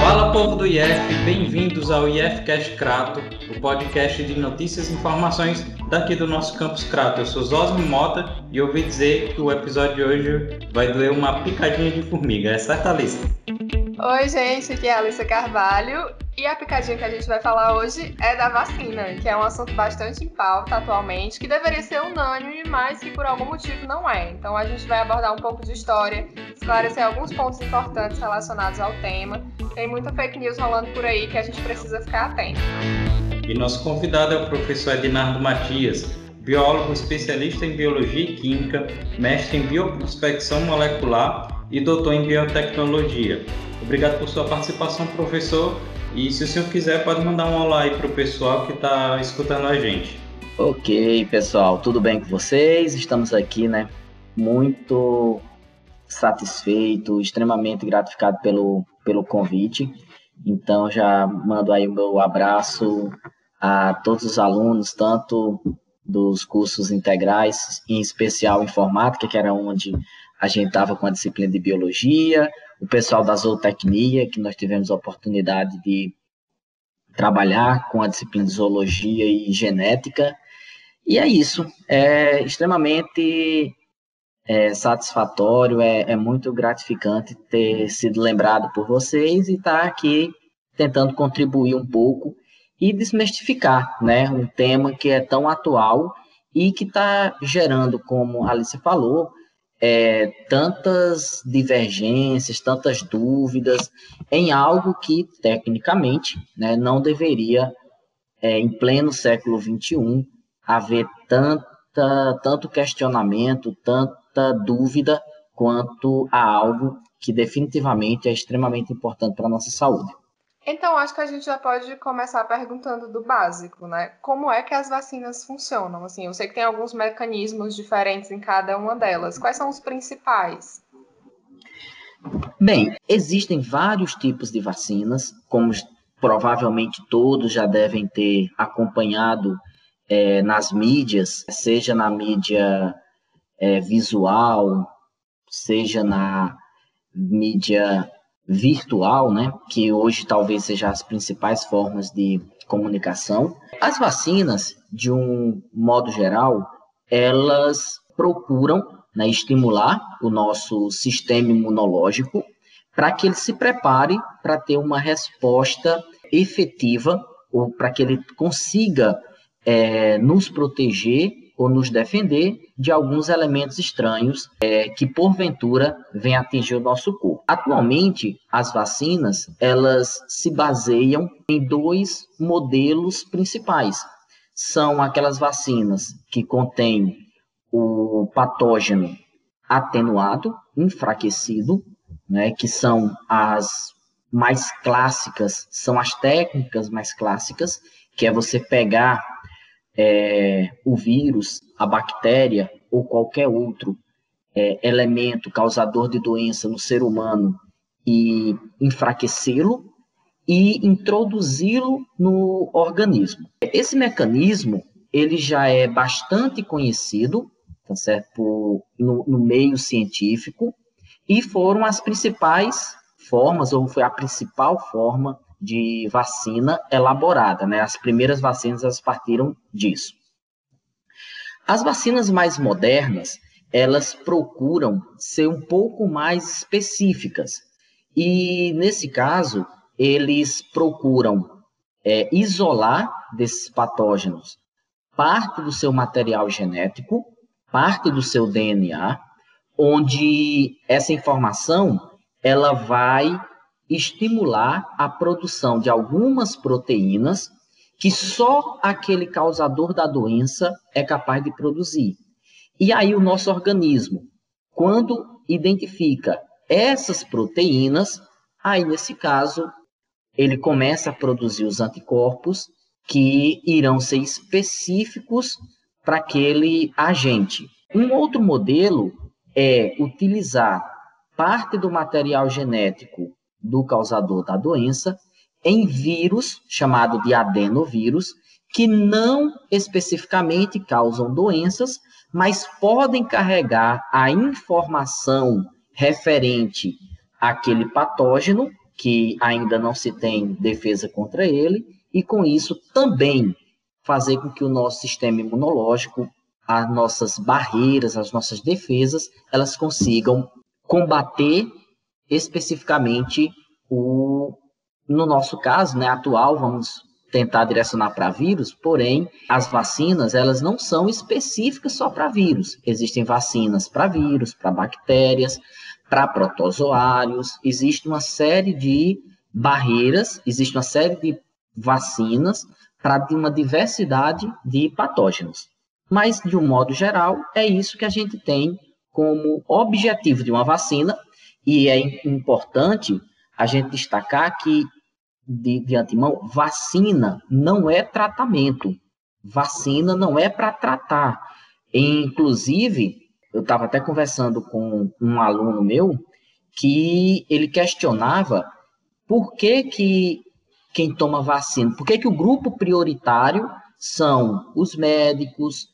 Fala povo do IF, bem-vindos ao IFcast Crato, o podcast de notícias e informações daqui do nosso campus Crato. Eu sou Zosmo Mota e ouvi dizer que o episódio de hoje vai doer uma picadinha de formiga, é certo, Alice? Oi, gente, aqui é a Alice Carvalho e a picadinha que a gente vai falar hoje é da vacina, que é um assunto bastante em pauta atualmente, que deveria ser unânime, mas que por algum motivo não é. Então a gente vai abordar um pouco de história, esclarecer alguns pontos importantes relacionados ao tema. Tem muita fake news rolando por aí que a gente precisa ficar atento. E nosso convidado é o professor Ednardo Matias, biólogo especialista em biologia e química, mestre em bioprospecção molecular e doutor em biotecnologia. Obrigado por sua participação, professor, e se o senhor quiser, pode mandar um olá aí para o pessoal que está escutando a gente. Ok, pessoal, tudo bem com vocês? Estamos aqui, né? Muito satisfeito, extremamente gratificado pelo, pelo convite. Então, já mando aí o meu abraço a todos os alunos, tanto dos cursos integrais, em especial informática, que era onde a gente estava com a disciplina de biologia, o pessoal da zootecnia, que nós tivemos a oportunidade de trabalhar com a disciplina de zoologia e genética. E é isso, é extremamente é, satisfatório, é, é, muito gratificante ter sido lembrado por vocês e estar tá aqui tentando contribuir um pouco e desmistificar né, um tema que é tão atual e que está gerando, como a Alice falou, é, tantas divergências, tantas dúvidas em algo que, tecnicamente, né, não deveria, é, em pleno século XXI, haver tanta, tanto questionamento, tanta dúvida quanto a algo que definitivamente é extremamente importante para a nossa saúde. Então, acho que a gente já pode começar perguntando do básico, né? Como é que as vacinas funcionam? Assim, eu sei que tem alguns mecanismos diferentes em cada uma delas. Quais são os principais? Bem, existem vários tipos de vacinas, como provavelmente todos já devem ter acompanhado é, nas mídias, seja na mídia é, visual, seja na mídia virtual, né, que hoje talvez seja as principais formas de comunicação. As vacinas, de um modo geral, elas procuram né, estimular o nosso sistema imunológico para que ele se prepare para ter uma resposta efetiva ou para que ele consiga é, nos proteger ou nos defender de alguns elementos estranhos é, que porventura vêm atingir o nosso corpo. Atualmente, as vacinas elas se baseiam em dois modelos principais. São aquelas vacinas que contêm o patógeno atenuado, enfraquecido, né, que são as mais clássicas, são as técnicas mais clássicas, que é você pegar é, o vírus, a bactéria ou qualquer outro é, elemento causador de doença no ser humano e enfraquecê-lo e introduzi-lo no organismo. Esse mecanismo ele já é bastante conhecido, tá certo, Por, no, no meio científico e foram as principais formas ou foi a principal forma de vacina elaborada, né? As primeiras vacinas elas partiram disso. As vacinas mais modernas, elas procuram ser um pouco mais específicas. E, nesse caso, eles procuram é, isolar desses patógenos parte do seu material genético, parte do seu DNA, onde essa informação ela vai estimular a produção de algumas proteínas que só aquele causador da doença é capaz de produzir. E aí o nosso organismo, quando identifica essas proteínas, aí nesse caso ele começa a produzir os anticorpos que irão ser específicos para aquele agente. Um outro modelo é utilizar parte do material genético do causador da doença em vírus, chamado de adenovírus, que não especificamente causam doenças, mas podem carregar a informação referente aquele patógeno que ainda não se tem defesa contra ele, e com isso também fazer com que o nosso sistema imunológico, as nossas barreiras, as nossas defesas, elas consigam combater especificamente o, no nosso caso, né, atual, vamos tentar direcionar para vírus, porém, as vacinas, elas não são específicas só para vírus. Existem vacinas para vírus, para bactérias, para protozoários, existe uma série de barreiras, existe uma série de vacinas para uma diversidade de patógenos. Mas, de um modo geral, é isso que a gente tem como objetivo de uma vacina, e é importante a gente destacar que, de, de antemão, vacina não é tratamento. Vacina não é para tratar. Inclusive, eu estava até conversando com um aluno meu que ele questionava por que, que quem toma vacina, por que, que o grupo prioritário são os médicos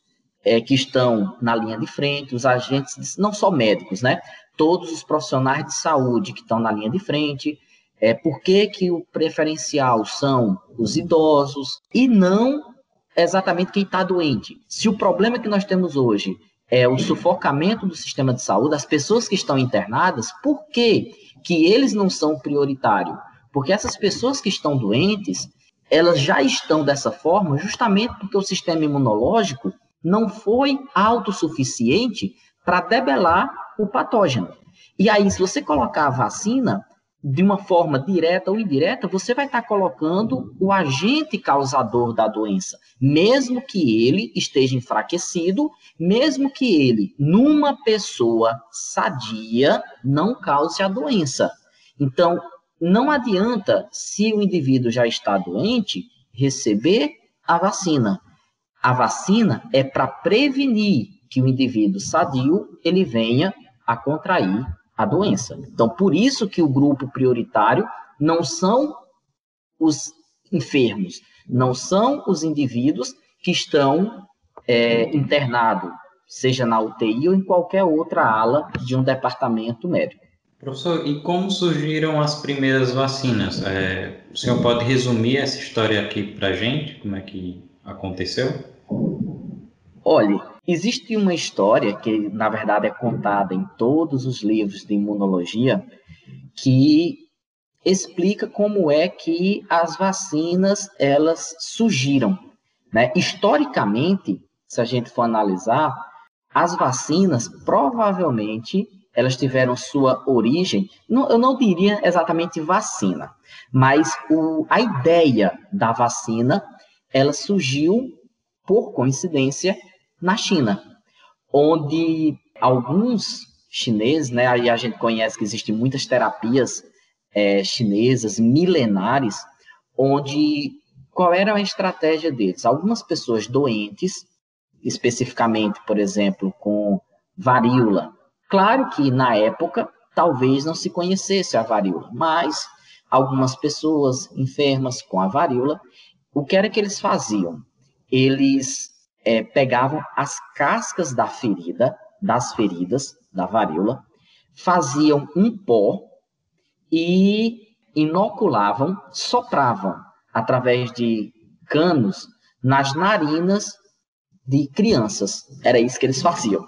é, que estão na linha de frente, os agentes, não só médicos, né? Todos os profissionais de saúde que estão na linha de frente, é, por que, que o preferencial são os idosos e não exatamente quem está doente. Se o problema que nós temos hoje é, o sufocamento do sistema de saúde, as pessoas que estão internadas, por que, que eles não são prioritários? Porque essas pessoas que estão doentes, elas já estão dessa forma justamente porque o sistema imunológico não foi autossuficiente para debelar o patógeno. E aí, se você colocar a vacina, de uma forma direta ou indireta, você vai estar colocando o agente causador da doença, mesmo que ele esteja enfraquecido, mesmo que ele, numa pessoa sadia, não cause a doença. Então, não adianta, se o indivíduo já está doente, receber a vacina. A vacina é para prevenir que o indivíduo sadio ele venha a contrair a doença. Então, por isso que o grupo prioritário não são os enfermos, não são os indivíduos que estão é, internados, seja na UTI ou em qualquer outra ala de um departamento médico. Professor, e como surgiram as primeiras vacinas? É, o senhor pode resumir essa história aqui para a gente? Como é que aconteceu? Olhe, Existe uma história que, na verdade, é contada em todos os livros de imunologia que explica como é que as vacinas elas surgiram. Né? Historicamente, se a gente for analisar, as vacinas provavelmente elas tiveram sua origem, não, eu não diria exatamente vacina, mas o, a ideia da vacina ela surgiu por coincidência na China, onde alguns chineses, né, aí a gente conhece que existem muitas terapias é, chinesas milenares, onde qual era a estratégia deles? Algumas pessoas doentes, especificamente, por exemplo, com varíola. Claro que na época talvez não se conhecesse a varíola, mas algumas pessoas enfermas com a varíola, o que era que eles faziam? Eles é, pegavam as cascas da ferida, das feridas, da varíola, faziam um pó e inoculavam, sopravam através de canos nas narinas de crianças. Era isso que eles faziam.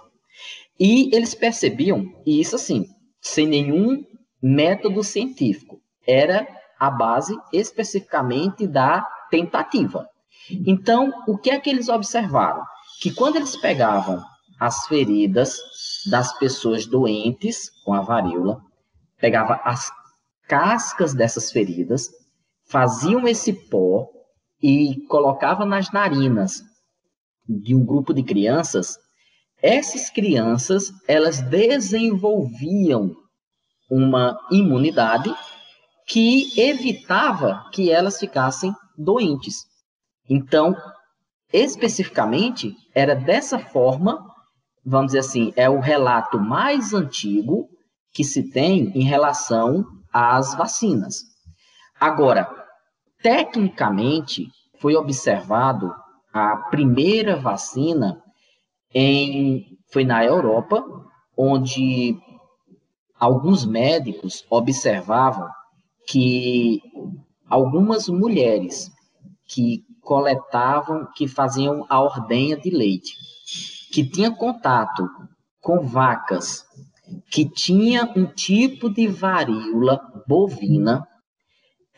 E eles percebiam, e isso assim, sem nenhum método científico, era a base especificamente da tentativa. Então, o que é que eles observaram? Que quando eles pegavam as feridas das pessoas doentes com a varíola, pegava as cascas dessas feridas, faziam esse pó e colocava nas narinas de um grupo de crianças, essas crianças, elas desenvolviam uma imunidade que evitava que elas ficassem doentes. Então, especificamente, era dessa forma, vamos dizer assim, é o relato mais antigo que se tem em relação às vacinas. Agora, tecnicamente, foi observado a primeira vacina em, foi na Europa, onde alguns médicos observavam que algumas mulheres que coletavam, que faziam a ordenha de leite, que tinham contato com vacas que tinha um tipo de varíola bovina,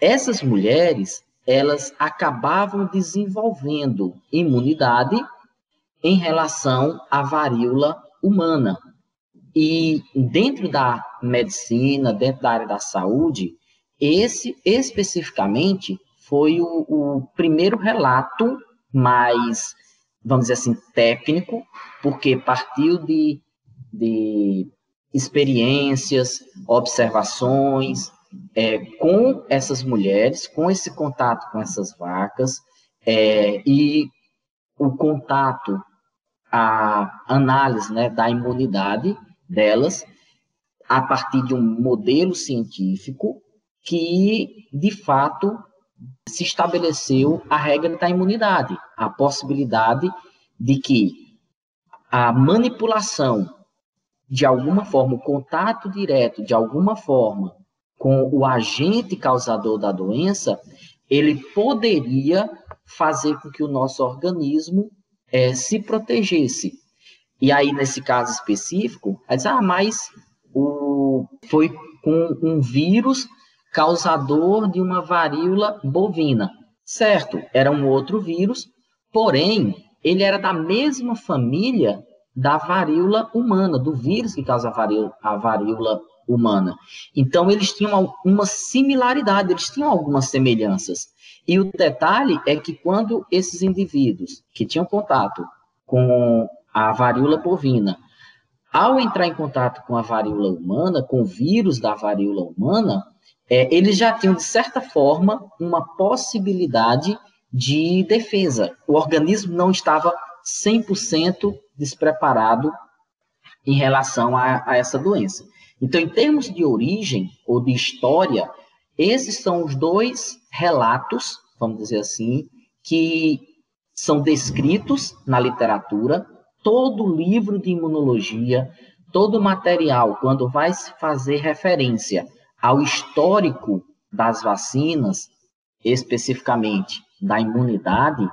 essas mulheres elas acabavam desenvolvendo imunidade em relação à varíola humana. E dentro da medicina, dentro da área da saúde, esse especificamente foi o, o primeiro relato mais, vamos dizer assim, técnico, porque partiu de, de experiências, observações é, com essas mulheres, com esse contato com essas vacas, é, e o contato, a análise né, da imunidade delas, a partir de um modelo científico que, de fato, se estabeleceu a regra da imunidade, a possibilidade de que a manipulação de alguma forma, o contato direto, de alguma forma, com o agente causador da doença, ele poderia fazer com que o nosso organismo é, se protegesse. E aí, nesse caso específico, aí diz, ah, mas o, foi com um vírus causador de uma varíola bovina. Certo, era um outro vírus, porém, ele era da mesma família da varíola humana, do vírus que causa a varíola, a varíola humana. Então, eles tinham uma similaridade, eles tinham algumas semelhanças. E o detalhe é que quando esses indivíduos que tinham contato com a varíola bovina, ao entrar em contato com a varíola humana, com o vírus da varíola humana, é, eles já tinham, de certa forma, uma possibilidade de defesa. O organismo não estava 100% despreparado em relação a, a essa doença. Então, em termos de origem ou de história, esses são os dois relatos, vamos dizer assim, que são descritos na literatura. Todo livro de imunologia, todo material, quando vai se fazer referência ao histórico das vacinas, especificamente da imunidade,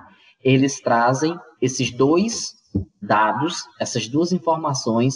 eles trazem esses dois dados, essas duas informações,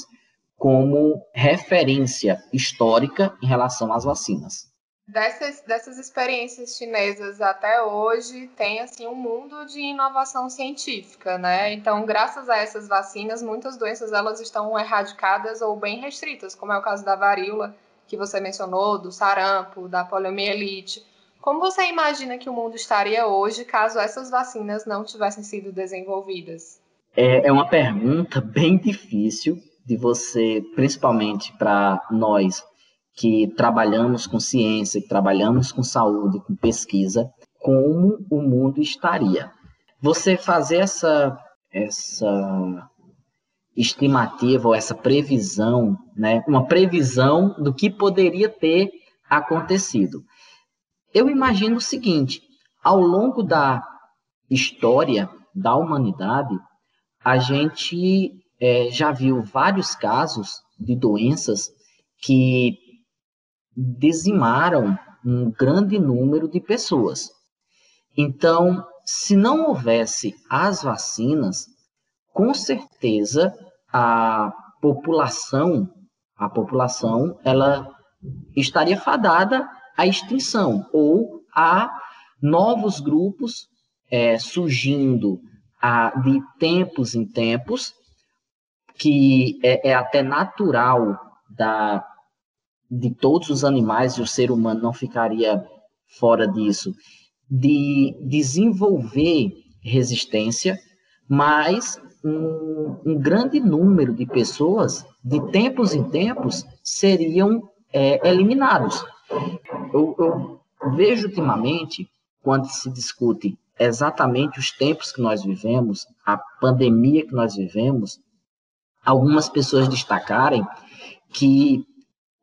como referência histórica em relação às vacinas. Dessas, dessas experiências chinesas até hoje, tem assim um mundo de inovação científica, né? Então, graças a essas vacinas, muitas doenças elas estão erradicadas ou bem restritas, como é o caso da varíola, que você mencionou, do sarampo, da poliomielite. Como você imagina que o mundo estaria hoje caso essas vacinas não tivessem sido desenvolvidas? É, é uma pergunta bem difícil de você, principalmente para nós que trabalhamos com ciência, que trabalhamos com saúde, com pesquisa, como o mundo estaria. Você fazer essa essa estimativa ou essa previsão, né, uma previsão do que poderia ter acontecido. Eu imagino o seguinte: ao longo da história da humanidade, a gente é, já viu vários casos de doenças que dizimaram um grande número de pessoas. Então, se não houvesse as vacinas, com certeza a população, a população, ela estaria fadada à extinção ou a novos grupos é, surgindo a, de tempos em tempos, que é, é até natural da, de todos os animais, e o ser humano não ficaria fora disso, de desenvolver resistência, mas um, um grande número de pessoas, de tempos em tempos, seriam é, eliminados. Eu, eu vejo ultimamente, quando se discute exatamente os tempos que nós vivemos, a pandemia que nós vivemos, algumas pessoas destacarem que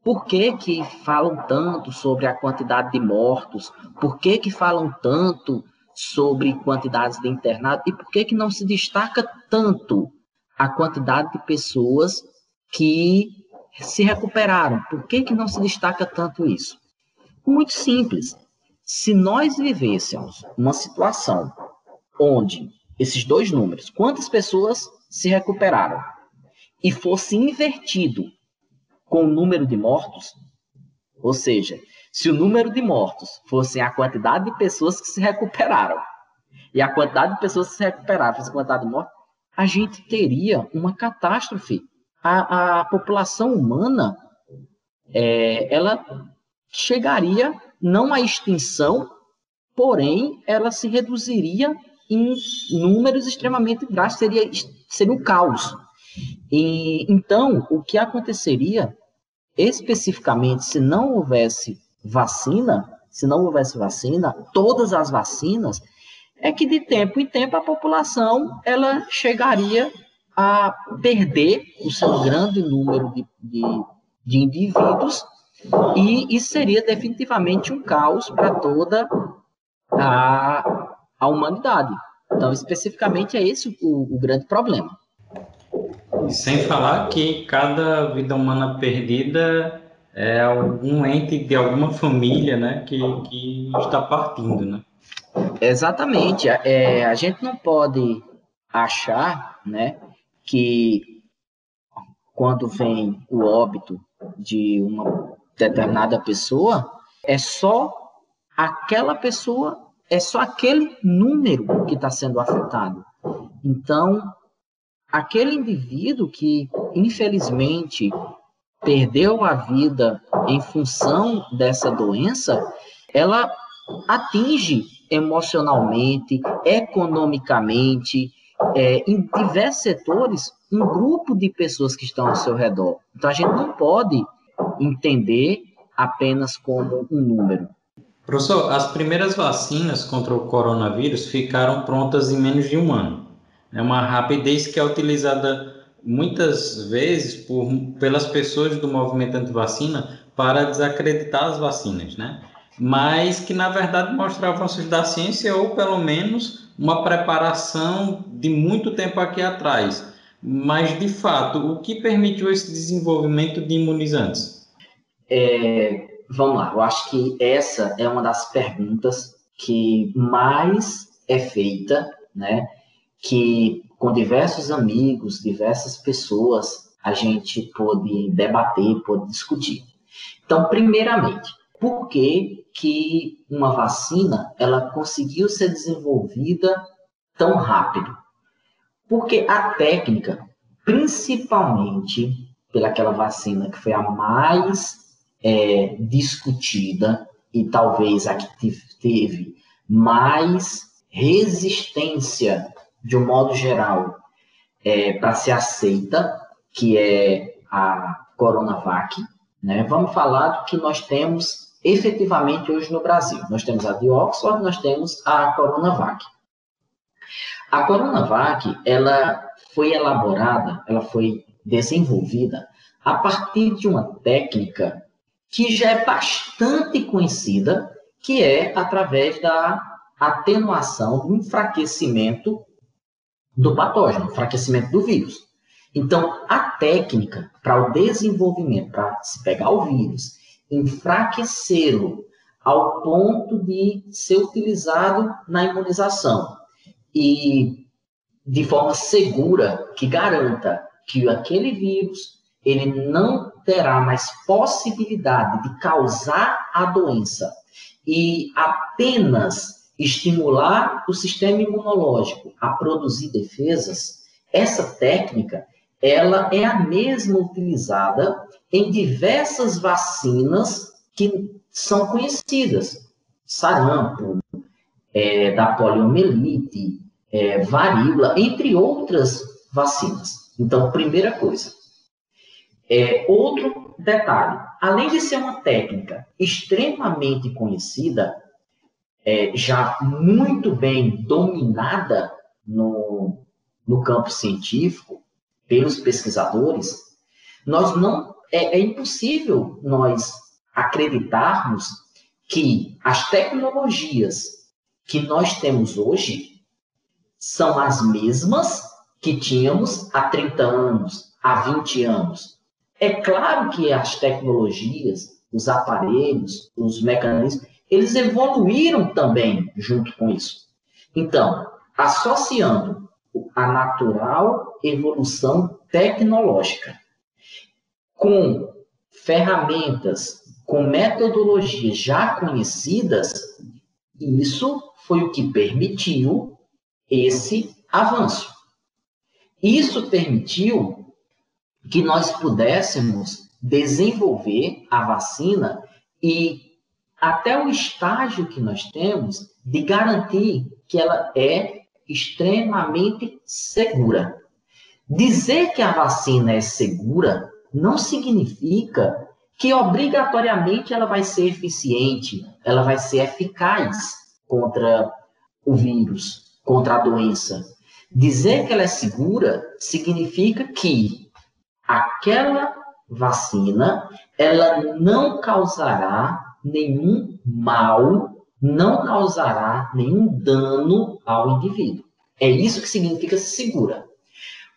por que, que falam tanto sobre a quantidade de mortos, por que, que falam tanto sobre quantidades de internados e por que, que não se destaca tanto a quantidade de pessoas que se recuperaram. Por que, que não se destaca tanto isso? Muito simples. Se nós vivêssemos uma situação onde esses dois números, quantas pessoas se recuperaram, e fosse invertido com o número de mortos, ou seja, se o número de mortos fosse a quantidade de pessoas que se recuperaram e a quantidade de pessoas que se recuperaram fosse a quantidade de mortos, a gente teria uma catástrofe. A, a população humana, é, ela chegaria não à extinção, porém, ela se reduziria em números extremamente drásticos, seria, seria um caos. E, então, o que aconteceria especificamente se não houvesse vacina, se não houvesse vacina, todas as vacinas, é que de tempo em tempo a população ela chegaria a perder o seu grande número de, de, de indivíduos e isso seria definitivamente um caos para toda a, a humanidade. Então, especificamente, é esse o, o grande problema. Sem falar que cada vida humana perdida é algum ente de alguma família, né, que, que está partindo, né? Exatamente. É, a gente não pode achar, né, que quando vem o óbito de uma determinada pessoa, é só aquela pessoa, é só aquele número que está sendo afetado. Então, aquele indivíduo que, infelizmente, perdeu a vida em função dessa doença, ela atinge emocionalmente, economicamente, é, em diversos setores, um grupo de pessoas que estão ao seu redor. Então, a gente não pode entender apenas como um número. Professor, as primeiras vacinas contra o coronavírus ficaram prontas em menos de um ano. É uma rapidez que é utilizada muitas vezes por, pelas pessoas do movimento anti-vacina para desacreditar as vacinas, né? Mas que na verdade mostra avanços da ciência ou pelo menos uma preparação de muito tempo aqui atrás. Mas de fato, o que permitiu esse desenvolvimento de imunizantes? É, vamos lá, eu acho que essa é uma das perguntas que mais é feita, né? Que com diversos amigos, diversas pessoas, a gente pôde debater, pôde discutir. Então, primeiramente, por que, que uma vacina ela conseguiu ser desenvolvida tão rápido? Porque a técnica, principalmente pelaquela vacina que foi a mais é, discutida e talvez a que teve mais resistência, de um modo geral, é, para ser aceita, que é a Coronavac. Né? Vamos falar do que nós temos efetivamente hoje no Brasil. Nós temos a de Oxford, nós temos a Coronavac. A Coronavac, ela foi elaborada, ela foi desenvolvida a partir de uma técnica que já é bastante conhecida, que é através da atenuação do enfraquecimento do patógeno, enfraquecimento do vírus. Então, a técnica para o desenvolvimento, para se pegar o vírus, enfraquecê-lo ao ponto de ser utilizado na imunização e de forma segura que garanta que aquele vírus ele não terá mais possibilidade de causar a doença e apenas estimular o sistema imunológico a produzir defesas, essa técnica ela é a mesma utilizada em diversas vacinas que são conhecidas. Sarampo, é, da poliomielite, é, varíola, entre outras vacinas. Então, primeira coisa, é, outro detalhe: além de ser uma técnica extremamente conhecida, é, já muito bem dominada no, no campo científico pelos pesquisadores, nós não é, é impossível nós acreditarmos que as tecnologias que nós temos hoje são as mesmas que tínhamos há 30 anos, há 20 anos. É claro que as tecnologias, os aparelhos, os mecanismos, eles evoluíram também junto com isso. Então, associando a natural evolução tecnológica com ferramentas, com metodologias já conhecidas, isso foi o que permitiu esse avanço. Isso permitiu que nós pudéssemos desenvolver a vacina e até o estágio que nós temos de garantir que ela é extremamente segura. Dizer que a vacina é segura não significa que obrigatoriamente ela vai ser eficiente, ela vai ser eficaz contra o vírus, contra a doença. Dizer que ela é segura significa que aquela vacina ela não causará nenhum mal, não causará nenhum dano ao indivíduo. É isso que significa segura.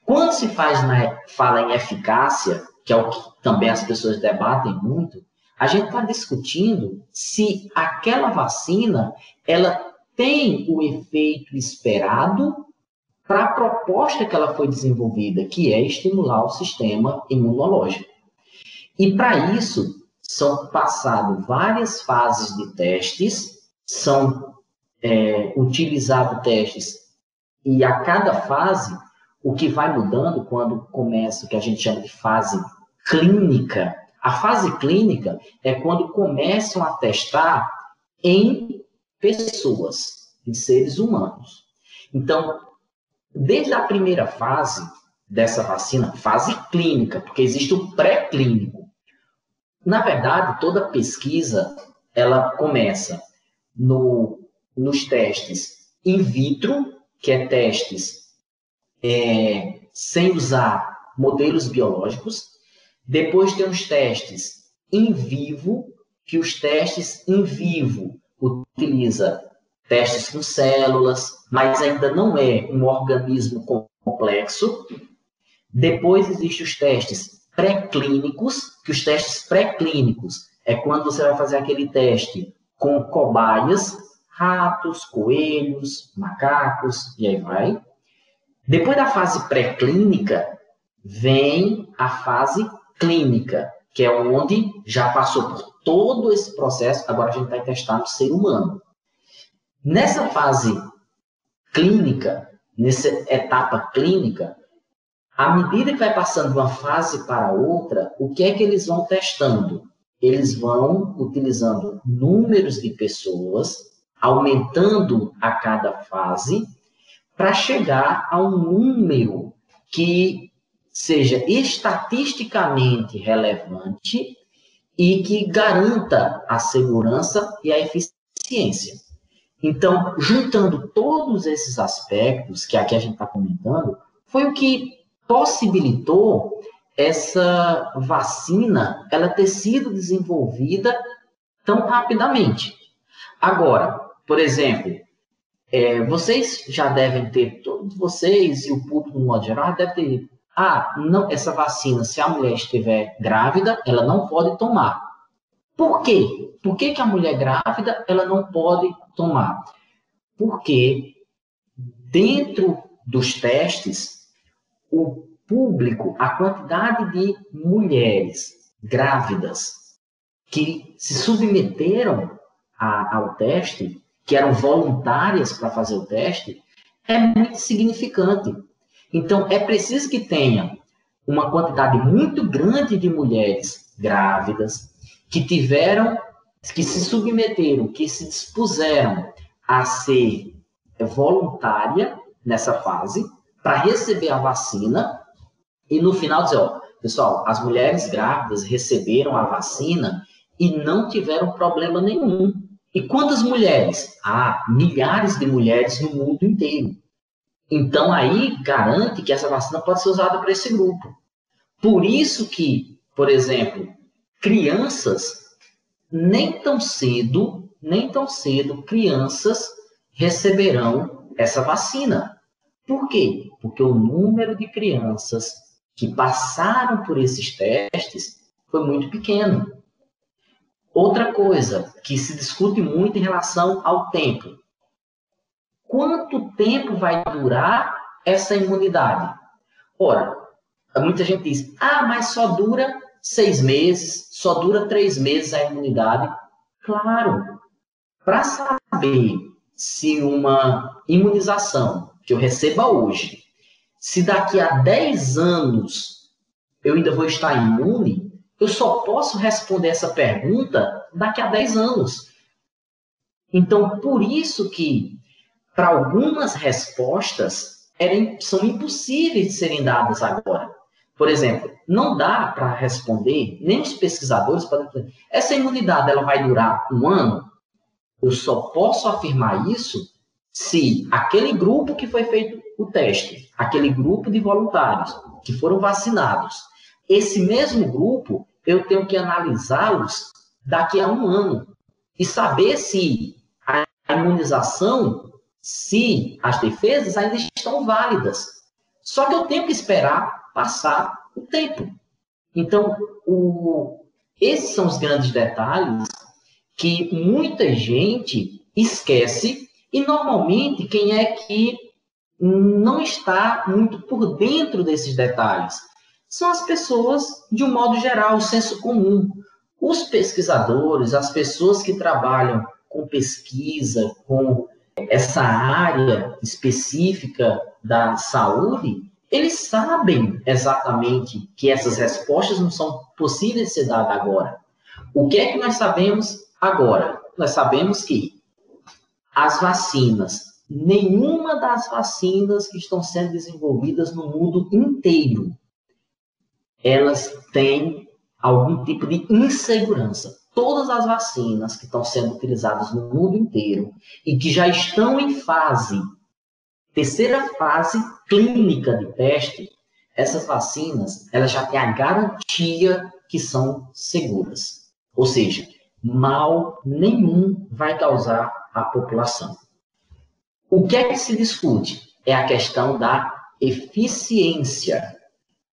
Quando se faz na, fala em eficácia, que é o que também as pessoas debatem muito, a gente está discutindo se aquela vacina ela tem o efeito esperado para a proposta que ela foi desenvolvida, que é estimular o sistema imunológico. E para isso, são passadas várias fases de testes, são é, utilizados testes, e a cada fase, o que vai mudando quando começa o que a gente chama de fase clínica. A fase clínica é quando começam a testar em pessoas, em seres humanos. Então, Desde a primeira fase dessa vacina, fase clínica, porque existe o pré-clínico. Na verdade, toda pesquisa ela começa no, nos testes in vitro, que é testes é, sem usar modelos biológicos. Depois tem os testes in vivo, que os testes in vivo utiliza testes com células, mas ainda não é um organismo complexo. Depois existem os testes pré-clínicos, que os testes pré-clínicos é quando você vai fazer aquele teste com cobaias, ratos, coelhos, macacos, e aí vai. Depois da fase pré-clínica, vem a fase clínica, que é onde já passou por todo esse processo, agora a gente vai testar no ser humano. Nessa fase clínica, nessa etapa clínica, à medida que vai passando de uma fase para outra, o que é que eles vão testando? Eles vão utilizando números de pessoas, aumentando a cada fase, para chegar a um número que seja estatisticamente relevante e que garanta a segurança e a eficiência. Então, juntando todos esses aspectos que aqui a gente está comentando, foi o que possibilitou essa vacina ela ter sido desenvolvida tão rapidamente. Agora, por exemplo, é, vocês já devem ter, todos vocês e o público no modo geral deve ter ah, não, essa vacina, se a mulher estiver grávida, ela não pode tomar. Por quê? Por que, que a mulher grávida ela não pode tomar? Porque dentro dos testes, o público, a quantidade de mulheres grávidas que se submeteram a, ao teste, que eram voluntárias para fazer o teste, é muito significante. Então, é preciso que tenha uma quantidade muito grande de mulheres grávidas que tiveram que se submeteram, que se dispuseram a ser voluntária nessa fase para receber a vacina e no final dizer, ó, pessoal, as mulheres grávidas receberam a vacina e não tiveram problema nenhum. E quantas mulheres? Ah, milhares de mulheres no mundo inteiro. Então aí garante que essa vacina pode ser usada para esse grupo. Por isso que, por exemplo, crianças nem tão cedo, nem tão cedo, crianças receberão essa vacina. Por quê? Porque o número de crianças que passaram por esses testes foi muito pequeno. Outra coisa que se discute muito em relação ao tempo. Quanto tempo vai durar essa imunidade? Ora, muita gente diz, ah, mas só dura seis meses, só dura três meses a imunidade. Claro, para saber se uma imunização que eu receba hoje, se daqui a 10 anos eu ainda vou estar imune, eu só posso responder essa pergunta daqui a 10 anos. Então, por isso que, para algumas respostas, eram, são impossíveis de serem dadas agora. Por exemplo, não dá para responder, nem os pesquisadores podem dizer, essa imunidade ela vai durar um ano? Eu só posso afirmar isso se aquele grupo que foi feito o teste, aquele grupo de voluntários que foram vacinados, esse mesmo grupo, eu tenho que analisá-los daqui a um ano e saber se a imunização, se as defesas ainda estão válidas. Só que eu tenho que esperar passar o tempo. Então, o, esses são os grandes detalhes que muita gente esquece e normalmente quem é que não está muito por dentro desses detalhes são as pessoas de um modo geral, o senso comum. Os pesquisadores, as pessoas que trabalham com pesquisa, com essa área específica da saúde, eles sabem exatamente que essas respostas não são possíveis de ser dadas agora. O que é que nós sabemos agora? Nós sabemos que as vacinas, nenhuma das vacinas que estão sendo desenvolvidas no mundo inteiro, elas têm algum tipo de insegurança. Todas as vacinas que estão sendo utilizadas no mundo inteiro e que já estão em fase terceira fase clínica de teste, essas vacinas, elas já têm a garantia que são seguras. Ou seja, mal nenhum vai causar à população. O que é que se discute? É a questão da eficiência.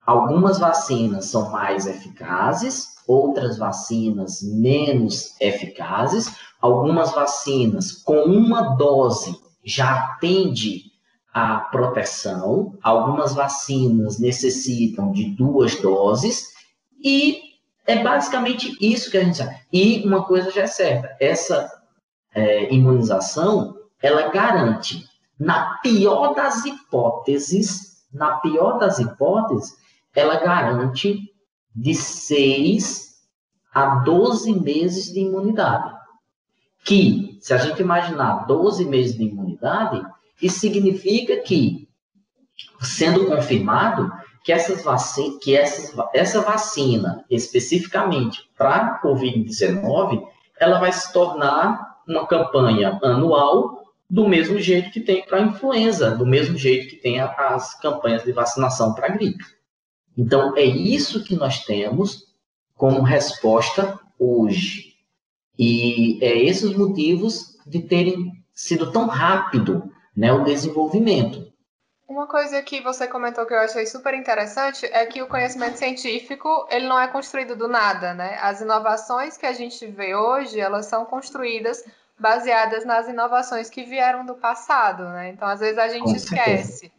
Algumas vacinas são mais eficazes, outras vacinas menos eficazes. Algumas vacinas com uma dose já atende a proteção. Algumas vacinas necessitam de duas doses e é basicamente isso que a gente sabe. E uma coisa já é certa: essa é, imunização ela garante, na pior das hipóteses, na pior das hipóteses, ela garante de 6 a 12 meses de imunidade. Que, se a gente imaginar 12 meses de imunidade, isso significa que, sendo confirmado, que, essas vacina, que essas, essa vacina, especificamente para a Covid-19, ela vai se tornar uma campanha anual do mesmo jeito que tem para a influenza, do mesmo jeito que tem as campanhas de vacinação para a gripe. Então, é isso que nós temos como resposta hoje. E é esses os motivos de terem sido tão rápido né, o desenvolvimento. Uma coisa que você comentou que eu achei super interessante é que o conhecimento científico ele não é construído do nada, né? As inovações que a gente vê hoje elas são construídas baseadas nas inovações que vieram do passado, né? Então às vezes a gente esquece,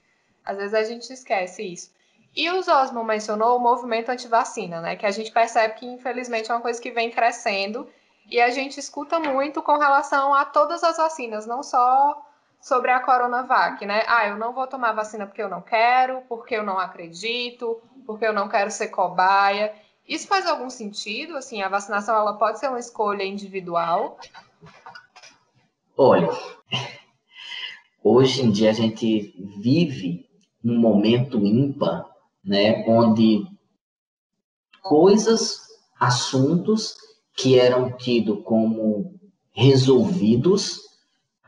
às vezes a gente esquece isso. E o Zosmo mencionou o movimento anti-vacina, né? Que a gente percebe que infelizmente é uma coisa que vem crescendo e a gente escuta muito com relação a todas as vacinas, não só sobre a Coronavac, né? Ah, eu não vou tomar vacina porque eu não quero, porque eu não acredito, porque eu não quero ser cobaia. Isso faz algum sentido? Assim, a vacinação ela pode ser uma escolha individual? Olha, hoje em dia a gente vive um momento ímpar, né, onde coisas, assuntos que eram tidos como resolvidos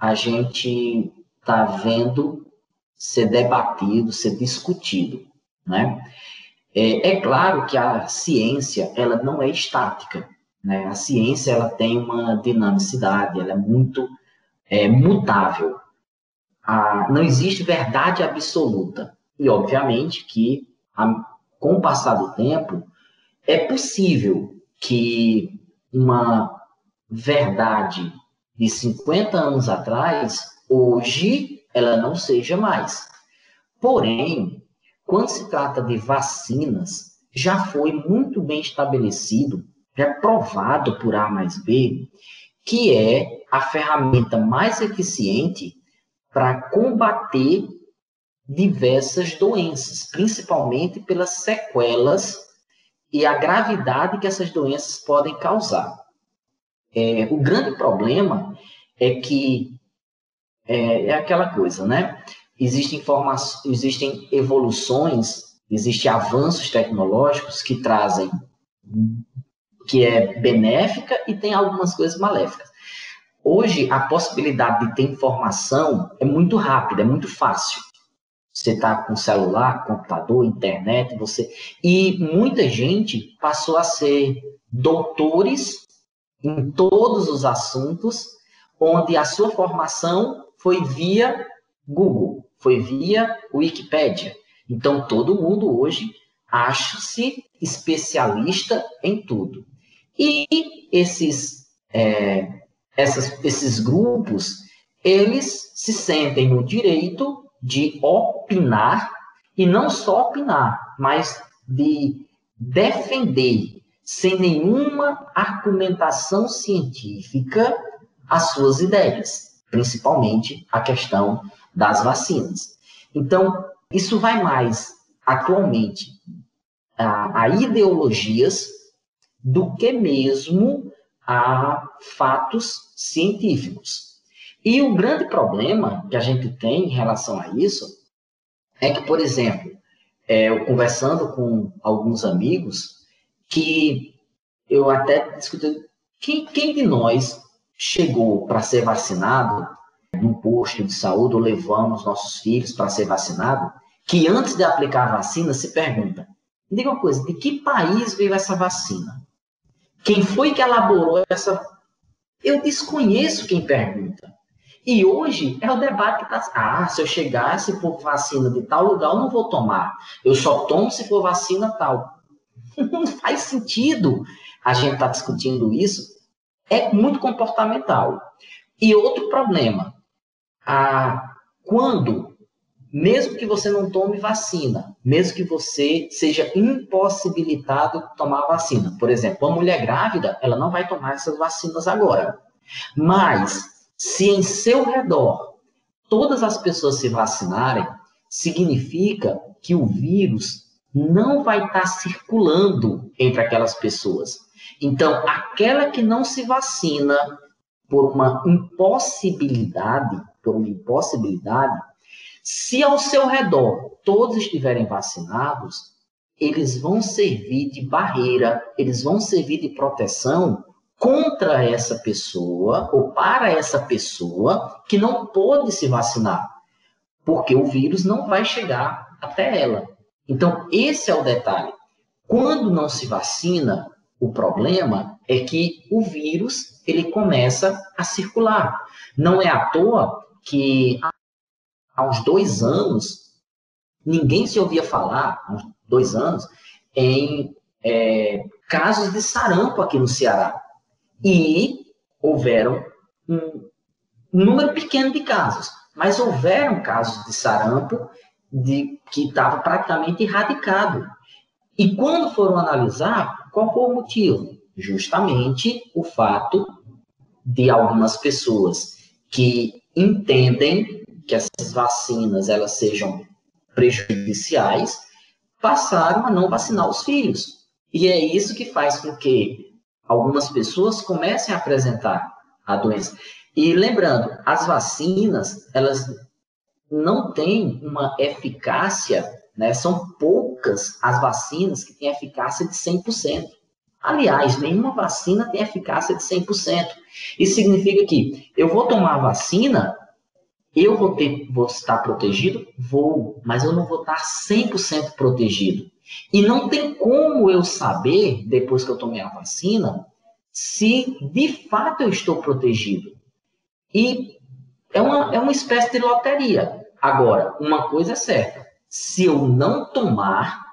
a gente está vendo ser debatido, ser discutido, né? É, é, claro que a ciência ela não é estática, né? A ciência ela tem uma dinamicidade, ela é muito é, mutável. não existe verdade absoluta e obviamente que a, com o passar do tempo, é possível que uma verdade de 50 anos atrás, hoje, ela não seja mais. Porém, quando se trata de vacinas, já foi muito bem estabelecido, já provado por A mais B, que é a ferramenta mais eficiente para combater diversas doenças, principalmente pelas sequelas e a gravidade que essas doenças podem causar. É, o grande problema é que é, é aquela coisa, né? Existem, existem evoluções, existem avanços tecnológicos que trazem que é benéfica e tem algumas coisas maléficas. Hoje, a possibilidade de ter informação é muito rápida, é muito fácil. Você está com celular, computador, internet, você. E muita gente passou a ser doutores em todos os assuntos, onde a sua formação foi via Google, foi via Wikipédia. Então, todo mundo hoje acha-se especialista em tudo. E esses, é, essas, esses grupos, eles se sentem no direito de opinar, e não só opinar, mas de defender, sem nenhuma argumentação científica, as suas ideias, principalmente a questão das vacinas. Então, isso vai mais atualmente a, a ideologias do que mesmo a fatos científicos. E o grande problema que a gente tem em relação a isso é que, por exemplo, é, eu conversando com alguns amigos, que eu até discuti, quem, quem de nós chegou para ser vacinado num posto de saúde ou levamos nossos filhos para ser vacinado, que antes de aplicar a vacina se pergunta, me diga uma coisa, de que país veio essa vacina? Quem foi que elaborou essa? Eu desconheço quem pergunta. E hoje é o debate que está. Ah, se eu chegasse por vacina de tal lugar, eu não vou tomar. Eu só tomo se for vacina tal. Não faz sentido a gente estar tá discutindo isso. É muito comportamental. E outro problema. Ah, quando, mesmo que você não tome vacina, mesmo que você seja impossibilitado de tomar vacina, por exemplo, uma mulher grávida, ela não vai tomar essas vacinas agora. Mas se em seu redor todas as pessoas se vacinarem, significa que o vírus não vai estar circulando entre aquelas pessoas. Então, aquela que não se vacina por uma impossibilidade, por uma impossibilidade, se ao seu redor todos estiverem vacinados, eles vão servir de barreira, eles vão servir de proteção contra essa pessoa ou para essa pessoa que não pôde se vacinar, porque o vírus não vai chegar até ela. Então, esse é o detalhe. Quando não se vacina, o problema é que o vírus ele começa a circular. Não é à toa que uns dois anos ninguém se ouvia falar, uns dois anos, em é, casos de sarampo aqui no Ceará e houveram um número pequeno de casos, mas houveram casos de sarampo de, que estava praticamente erradicado. E quando foram analisar, qual foi o motivo? Justamente o fato de algumas pessoas que entendem que essas vacinas elas sejam prejudiciais, passaram a não vacinar os filhos. E é isso que faz com que algumas pessoas comecem a apresentar a doença. E lembrando, as vacinas, elas não têm uma eficácia, né? São poucas as vacinas que têm eficácia de 100%. Aliás, nenhuma vacina tem eficácia de 100%. Isso significa que eu vou tomar a vacina, eu vou, ter, vou estar protegido? Vou, mas eu não vou estar 100% protegido. E não tem como eu saber, depois que eu tomei a vacina, se de fato eu estou protegido. E é uma, é uma espécie de loteria. Agora, uma coisa é certa: se eu não tomar,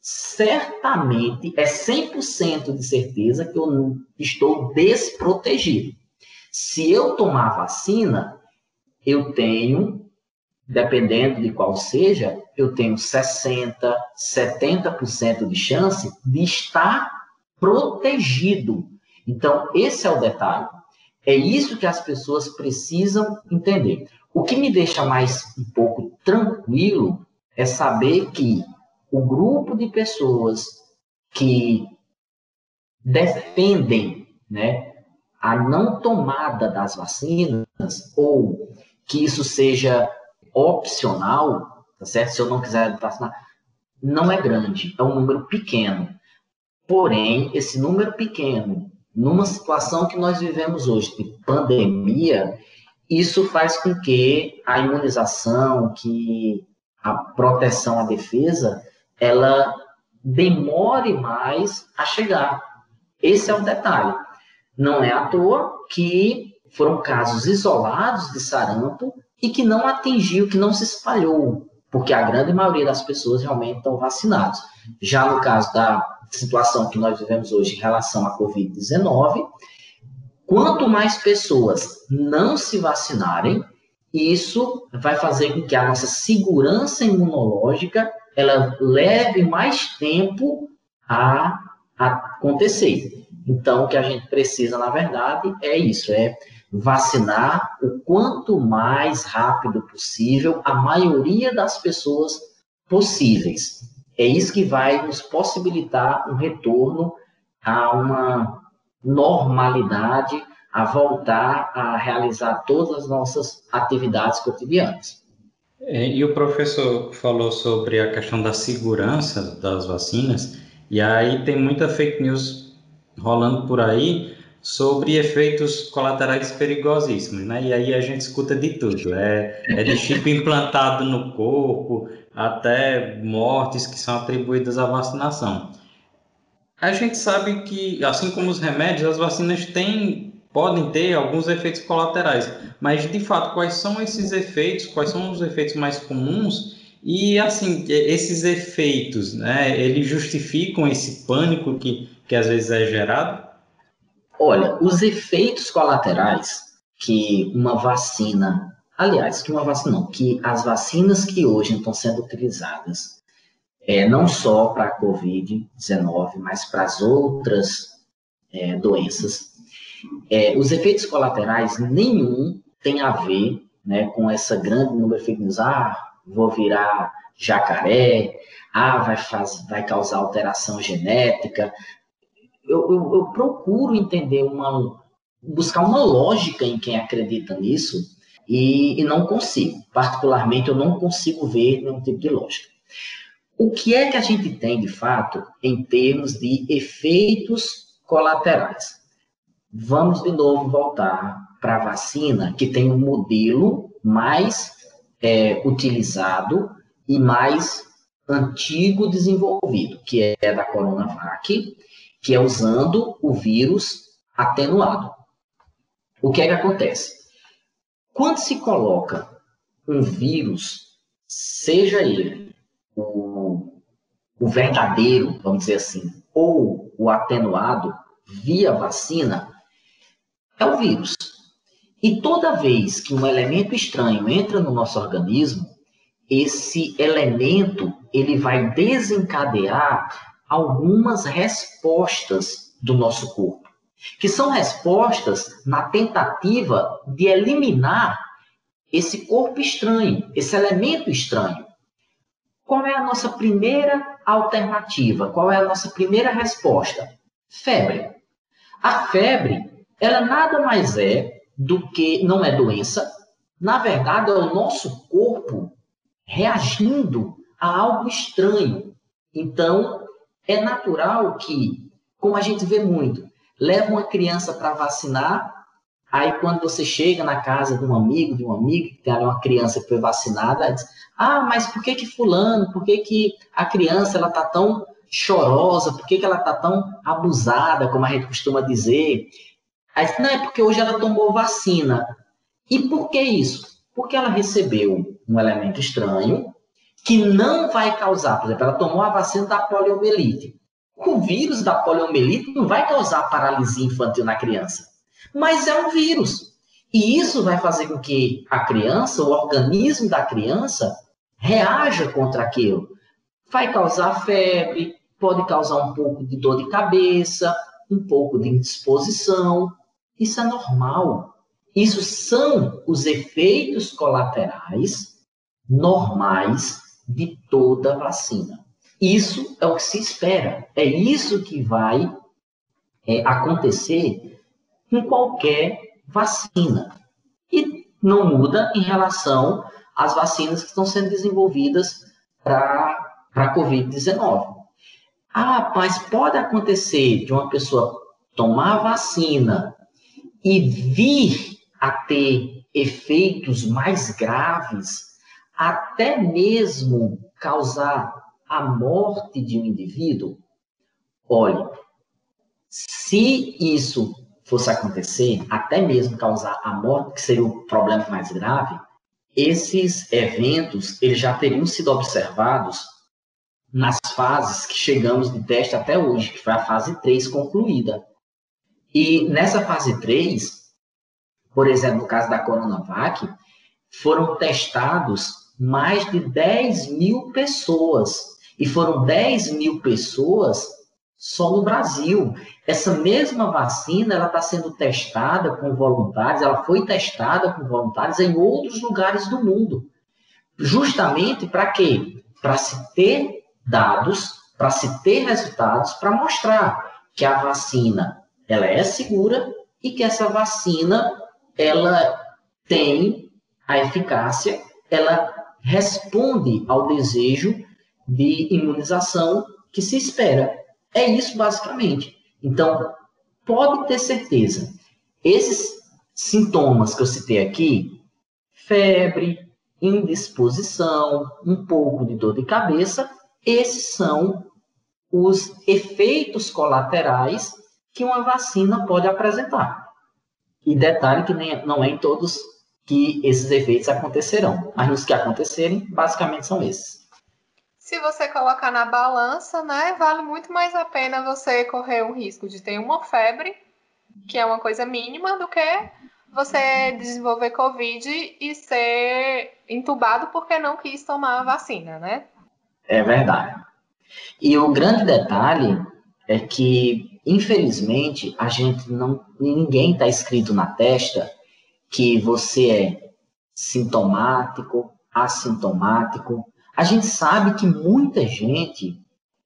certamente, é 100% de certeza que eu estou desprotegido. Se eu tomar vacina, eu tenho, dependendo de qual seja, eu tenho 60, 70% de chance de estar protegido. Então, esse é o detalhe. É isso que as pessoas precisam entender. O que me deixa mais um pouco tranquilo é saber que o grupo de pessoas que defendem né, a não tomada das vacinas, ou que isso seja opcional, tá certo? Se eu não quiser vacinar, não é grande, é um número pequeno. Porém, esse número pequeno, numa situação que nós vivemos hoje de pandemia, isso faz com que a imunização, que a proteção, a defesa, ela demore mais a chegar. Esse é o detalhe. Não é à toa que foram casos isolados de sarampo e que não atingiu, que não se espalhou, porque a grande maioria das pessoas realmente estão vacinadas. Já no caso da situação que nós vivemos hoje em relação à Covid-19, quanto mais pessoas não se vacinarem, isso vai fazer com que a nossa segurança imunológica ela leve mais tempo a, a acontecer. Então, o que a gente precisa, na verdade, é isso: é vacinar o quanto mais rápido possível a maioria das pessoas possíveis. É isso que vai nos possibilitar um retorno a uma normalidade a voltar a realizar todas as nossas atividades cotidianas. É, e o professor falou sobre a questão da segurança das vacinas, e aí tem muita fake news rolando por aí sobre efeitos colaterais perigosíssimos, né? E aí a gente escuta de tudo, é, é de chip implantado no corpo, até mortes que são atribuídas à vacinação. A gente sabe que, assim como os remédios, as vacinas têm podem ter alguns efeitos colaterais, mas de fato, quais são esses efeitos? Quais são os efeitos mais comuns? E assim, esses efeitos, né, eles justificam esse pânico que, que às vezes é gerado? Olha, os efeitos colaterais que uma vacina, aliás, que uma vacina não, que as vacinas que hoje estão sendo utilizadas, é, não só para a Covid-19, mas para as outras é, doenças, é, os efeitos colaterais, nenhum tem a ver né, com essa grande número de fake. Ah, vou virar jacaré, ah, vai, faz, vai causar alteração genética. Eu, eu, eu procuro entender uma, buscar uma lógica em quem acredita nisso e, e, não consigo. Particularmente, eu não consigo ver nenhum tipo de lógica. O que é que a gente tem, de fato, em termos de efeitos colaterais? vamos de novo voltar para a vacina, que tem um modelo mais é, utilizado e mais antigo desenvolvido, que é da Coronavac, que é usando o vírus atenuado. O que é que acontece? Quando se coloca um vírus, seja ele o, o verdadeiro, vamos dizer assim, ou o atenuado via vacina, é o vírus. E toda vez que um elemento estranho entra no nosso organismo, esse elemento ele vai desencadear algumas respostas do nosso corpo, que são respostas na tentativa de eliminar esse corpo estranho, esse elemento estranho. Qual é a nossa primeira alternativa? Qual é a nossa primeira resposta? Febre. A febre ela nada mais é do que, não é doença, na verdade é o nosso corpo reagindo a algo estranho. Então, é natural que, como a gente vê muito, leva uma criança para vacinar, aí quando você chega na casa de um amigo, de um amigo, que tem uma criança que foi vacinada, diz, ah, mas por que que fulano, por que que a criança ela tá tão chorosa, por que que ela tá tão abusada, como a gente costuma dizer? Aí, não, é porque hoje ela tomou vacina. E por que isso? Porque ela recebeu um elemento estranho que não vai causar, por exemplo, ela tomou a vacina da poliomielite. O vírus da poliomielite não vai causar paralisia infantil na criança, mas é um vírus. E isso vai fazer com que a criança, o organismo da criança, reaja contra aquilo. Vai causar febre, pode causar um pouco de dor de cabeça, um pouco de indisposição. Isso é normal. Isso são os efeitos colaterais normais de toda vacina. Isso é o que se espera. É isso que vai é, acontecer com qualquer vacina. E não muda em relação às vacinas que estão sendo desenvolvidas para a Covid-19. Ah, mas pode acontecer de uma pessoa tomar vacina e vir a ter efeitos mais graves até mesmo causar a morte de um indivíduo, olhe, se isso fosse acontecer, até mesmo causar a morte, que seria o problema mais grave, esses eventos eles já teriam sido observados nas fases que chegamos de teste até hoje, que foi a fase 3 concluída. E nessa fase 3, por exemplo, no caso da Coronavac, foram testados mais de 10 mil pessoas. E foram 10 mil pessoas só no Brasil. Essa mesma vacina ela está sendo testada com voluntários, ela foi testada com voluntários em outros lugares do mundo. Justamente para quê? Para se ter dados, para se ter resultados, para mostrar que a vacina ela é segura e que essa vacina ela tem a eficácia, ela responde ao desejo de imunização que se espera. É isso basicamente. Então, pode ter certeza, esses sintomas que eu citei aqui, febre, indisposição, um pouco de dor de cabeça, esses são os efeitos colaterais que uma vacina pode apresentar. E detalhe que nem, não é em todos que esses efeitos acontecerão. Mas os que acontecerem, basicamente são esses. Se você colocar na balança, né, vale muito mais a pena você correr o risco de ter uma febre, que é uma coisa mínima, do que você desenvolver Covid e ser entubado porque não quis tomar a vacina, né? É verdade. E o grande detalhe é que, infelizmente, a gente não. ninguém está escrito na testa que você é sintomático, assintomático. A gente sabe que muita gente,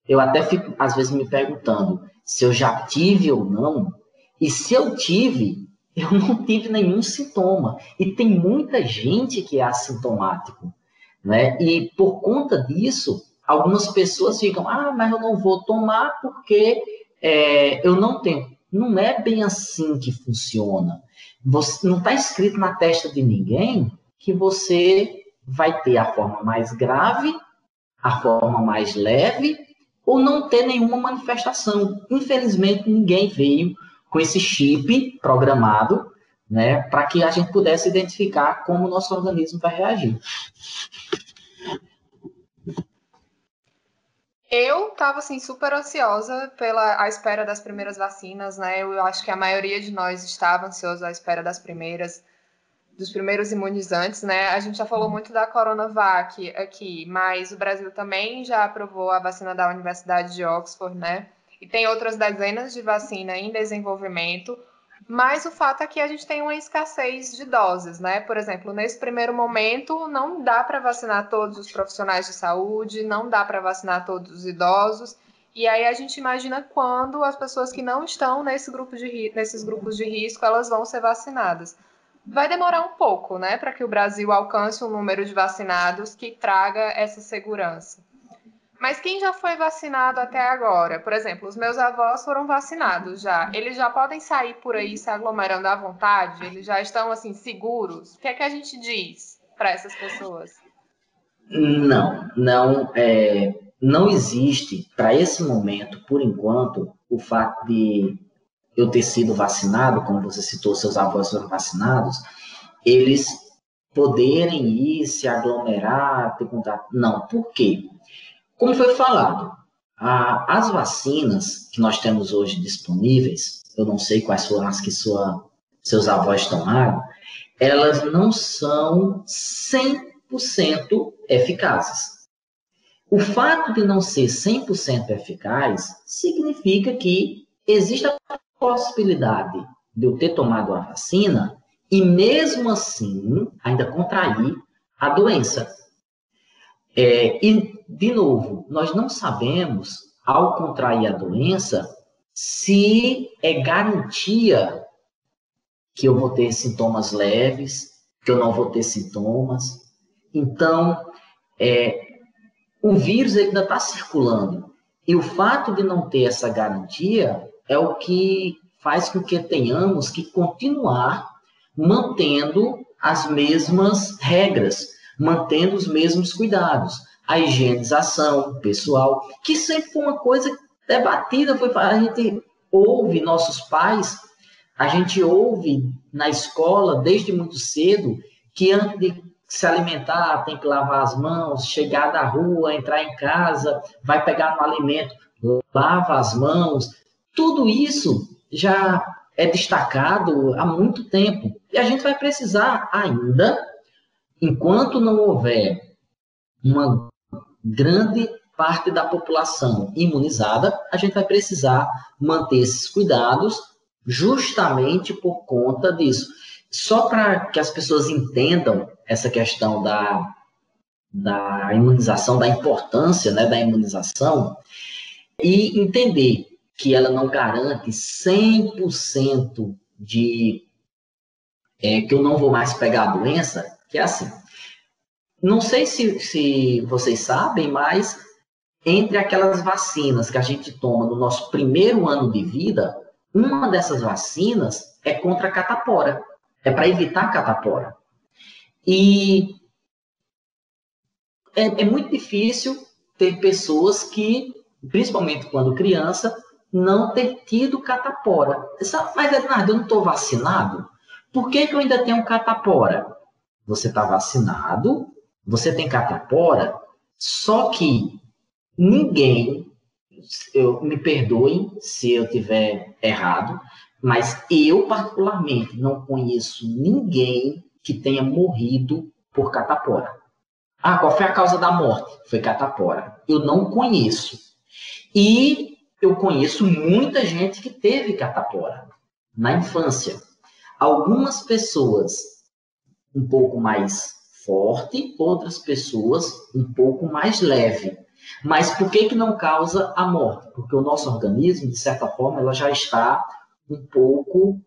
eu até fico às vezes me perguntando se eu já tive ou não, e se eu tive, eu não tive nenhum sintoma. E tem muita gente que é assintomático, né? E por conta disso, algumas pessoas ficam, ah, mas eu não vou tomar porque é, eu não tenho. Não é bem assim que funciona. Você, não está escrito na testa de ninguém que você vai ter a forma mais grave, a forma mais leve, ou não ter nenhuma manifestação. Infelizmente, ninguém veio com esse chip programado né, para que a gente pudesse identificar como o nosso organismo vai reagir. Eu estava assim super ansiosa pela a espera das primeiras vacinas, né? Eu acho que a maioria de nós estava ansioso à espera das primeiras dos primeiros imunizantes, né? A gente já falou muito da Coronavac aqui, mas o Brasil também já aprovou a vacina da Universidade de Oxford, né? E tem outras dezenas de vacina em desenvolvimento. Mas o fato é que a gente tem uma escassez de doses, né? Por exemplo, nesse primeiro momento, não dá para vacinar todos os profissionais de saúde, não dá para vacinar todos os idosos. E aí a gente imagina quando as pessoas que não estão nesse grupo de, nesses grupos de risco, elas vão ser vacinadas. Vai demorar um pouco, né, para que o Brasil alcance um número de vacinados que traga essa segurança. Mas quem já foi vacinado até agora? Por exemplo, os meus avós foram vacinados já. Eles já podem sair por aí se aglomerando à vontade? Eles já estão assim seguros? O que é que a gente diz para essas pessoas? Não, não, é, não existe para esse momento, por enquanto, o fato de eu ter sido vacinado, como você citou, seus avós foram vacinados, eles poderem ir, se aglomerar, ter contato. Não, por quê? Como foi falado, a, as vacinas que nós temos hoje disponíveis, eu não sei quais foram as que sua, seus avós tomaram, elas não são 100% eficazes. O fato de não ser 100% eficaz significa que existe a possibilidade de eu ter tomado a vacina e mesmo assim ainda contrair a doença. É, e, de novo, nós não sabemos, ao contrair a doença, se é garantia que eu vou ter sintomas leves, que eu não vou ter sintomas. Então, é, o vírus ainda está circulando. E o fato de não ter essa garantia é o que faz com que tenhamos que continuar mantendo as mesmas regras, mantendo os mesmos cuidados. A higienização pessoal, que sempre foi uma coisa debatida, foi a gente ouve nossos pais, a gente ouve na escola desde muito cedo que antes de se alimentar tem que lavar as mãos, chegar da rua, entrar em casa, vai pegar um alimento, lava as mãos. Tudo isso já é destacado há muito tempo. E a gente vai precisar ainda, enquanto não houver uma grande parte da população imunizada, a gente vai precisar manter esses cuidados justamente por conta disso. Só para que as pessoas entendam essa questão da, da imunização, da importância né, da imunização, e entender que ela não garante 100% de é, que eu não vou mais pegar a doença, que é assim. Não sei se, se vocês sabem, mas entre aquelas vacinas que a gente toma no nosso primeiro ano de vida, uma dessas vacinas é contra a catapora, é para evitar a catapora. E é, é muito difícil ter pessoas que, principalmente quando criança, não ter tido catapora. Mas, Ednardo, eu não estou vacinado? Por que, que eu ainda tenho catapora? Você está vacinado, você tem catapora, só que ninguém, eu, me perdoem se eu tiver errado, mas eu, particularmente, não conheço ninguém que tenha morrido por catapora. Ah, qual foi a causa da morte? Foi catapora. Eu não conheço. E eu conheço muita gente que teve catapora na infância. Algumas pessoas um pouco mais forte, outras pessoas um pouco mais leve. Mas por que, que não causa a morte? Porque o nosso organismo, de certa forma, ela já está um pouco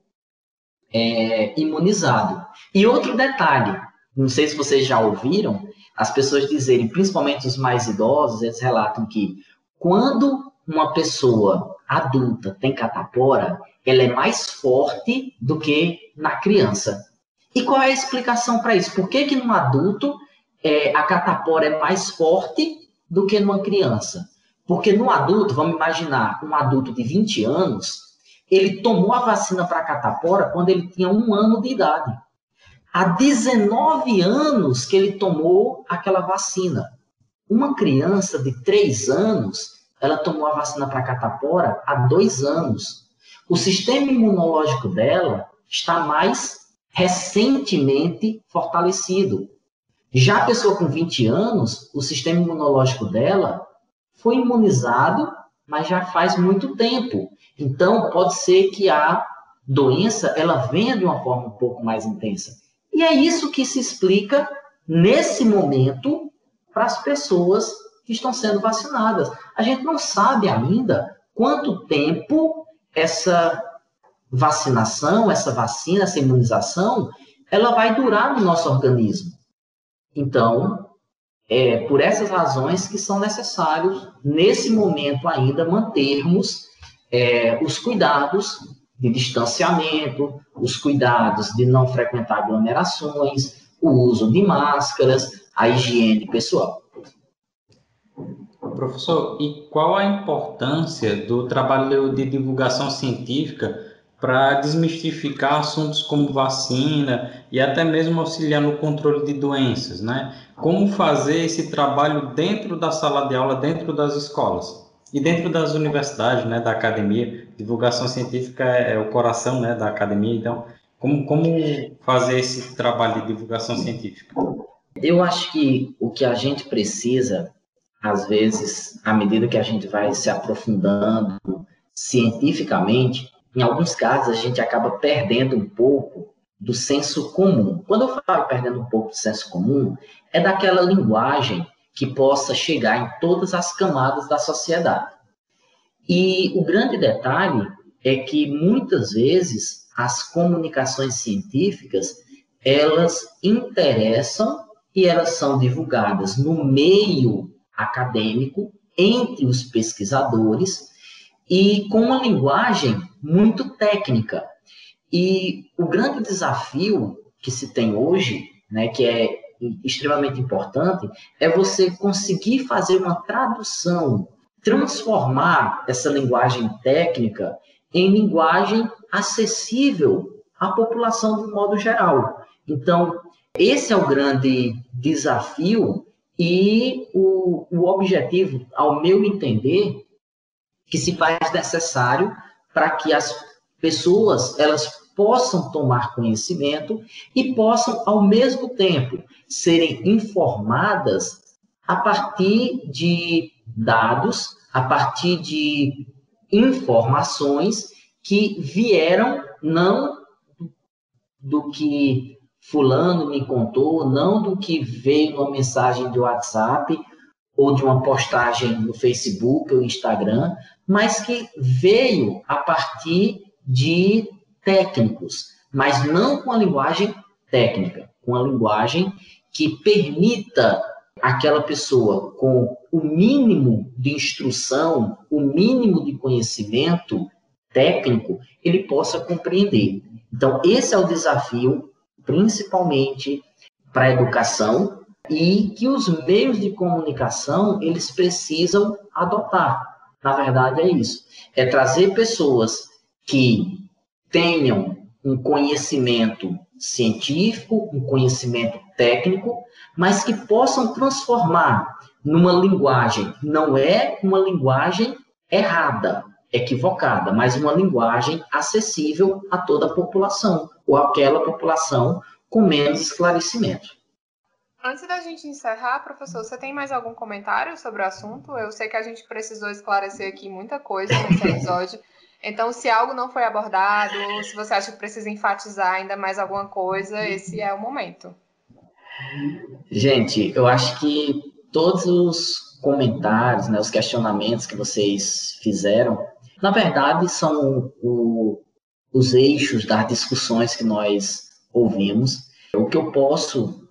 é, imunizado. E outro detalhe, não sei se vocês já ouviram, as pessoas dizerem, principalmente os mais idosos, eles relatam que quando uma pessoa adulta tem catapora, ela é mais forte do que na criança. E qual é a explicação para isso? Por que, que no adulto é, a catapora é mais forte do que numa criança? Porque no adulto, vamos imaginar, um adulto de 20 anos, ele tomou a vacina para catapora quando ele tinha um ano de idade. Há 19 anos que ele tomou aquela vacina. Uma criança de 3 anos, ela tomou a vacina para catapora há dois anos. O sistema imunológico dela está mais recentemente fortalecido. Já a pessoa com 20 anos, o sistema imunológico dela foi imunizado, mas já faz muito tempo. Então, pode ser que a doença ela venha de uma forma um pouco mais intensa. E é isso que se explica nesse momento para as pessoas que estão sendo vacinadas. A gente não sabe ainda quanto tempo essa vacinação, essa vacina, essa imunização, ela vai durar no nosso organismo. Então, é por essas razões que são necessários, nesse momento ainda, mantermos é, os cuidados de distanciamento, os cuidados de não frequentar aglomerações, o uso de máscaras, a higiene pessoal. Professor, e qual a importância do trabalho de divulgação científica para desmistificar assuntos como vacina e até mesmo auxiliar no controle de doenças, né? Como fazer esse trabalho dentro da sala de aula, dentro das escolas e dentro das universidades, né, da academia. Divulgação científica é, é o coração, né, da academia. Então, como, como fazer esse trabalho de divulgação científica? Eu acho que o que a gente precisa, às vezes, à medida que a gente vai se aprofundando cientificamente, em alguns casos a gente acaba perdendo um pouco do senso comum. Quando eu falo perdendo um pouco do senso comum, é daquela linguagem que possa chegar em todas as camadas da sociedade. E o grande detalhe é que muitas vezes as comunicações científicas elas interessam e elas são divulgadas no meio acadêmico entre os pesquisadores e com uma linguagem muito técnica. E o grande desafio que se tem hoje, né, que é extremamente importante, é você conseguir fazer uma tradução, transformar essa linguagem técnica em linguagem acessível à população de um modo geral. Então, esse é o grande desafio e o, o objetivo, ao meu entender, que se faz necessário para que as pessoas elas possam tomar conhecimento e possam ao mesmo tempo serem informadas a partir de dados, a partir de informações que vieram não do que fulano me contou, não do que veio numa mensagem de WhatsApp ou de uma postagem no Facebook ou Instagram, mas que veio a partir de técnicos, mas não com a linguagem técnica, com a linguagem que permita aquela pessoa com o mínimo de instrução, o mínimo de conhecimento técnico, ele possa compreender. Então, esse é o desafio, principalmente para a educação, e que os meios de comunicação eles precisam adotar. Na verdade, é isso. É trazer pessoas que tenham um conhecimento científico, um conhecimento técnico, mas que possam transformar numa linguagem, não é uma linguagem errada, equivocada, mas uma linguagem acessível a toda a população, ou aquela população com menos esclarecimento. Antes da gente encerrar, professor, você tem mais algum comentário sobre o assunto? Eu sei que a gente precisou esclarecer aqui muita coisa nesse episódio. Então, se algo não foi abordado, ou se você acha que precisa enfatizar ainda mais alguma coisa, esse é o momento. Gente, eu acho que todos os comentários, né, os questionamentos que vocês fizeram, na verdade, são o, os eixos das discussões que nós ouvimos. O que eu posso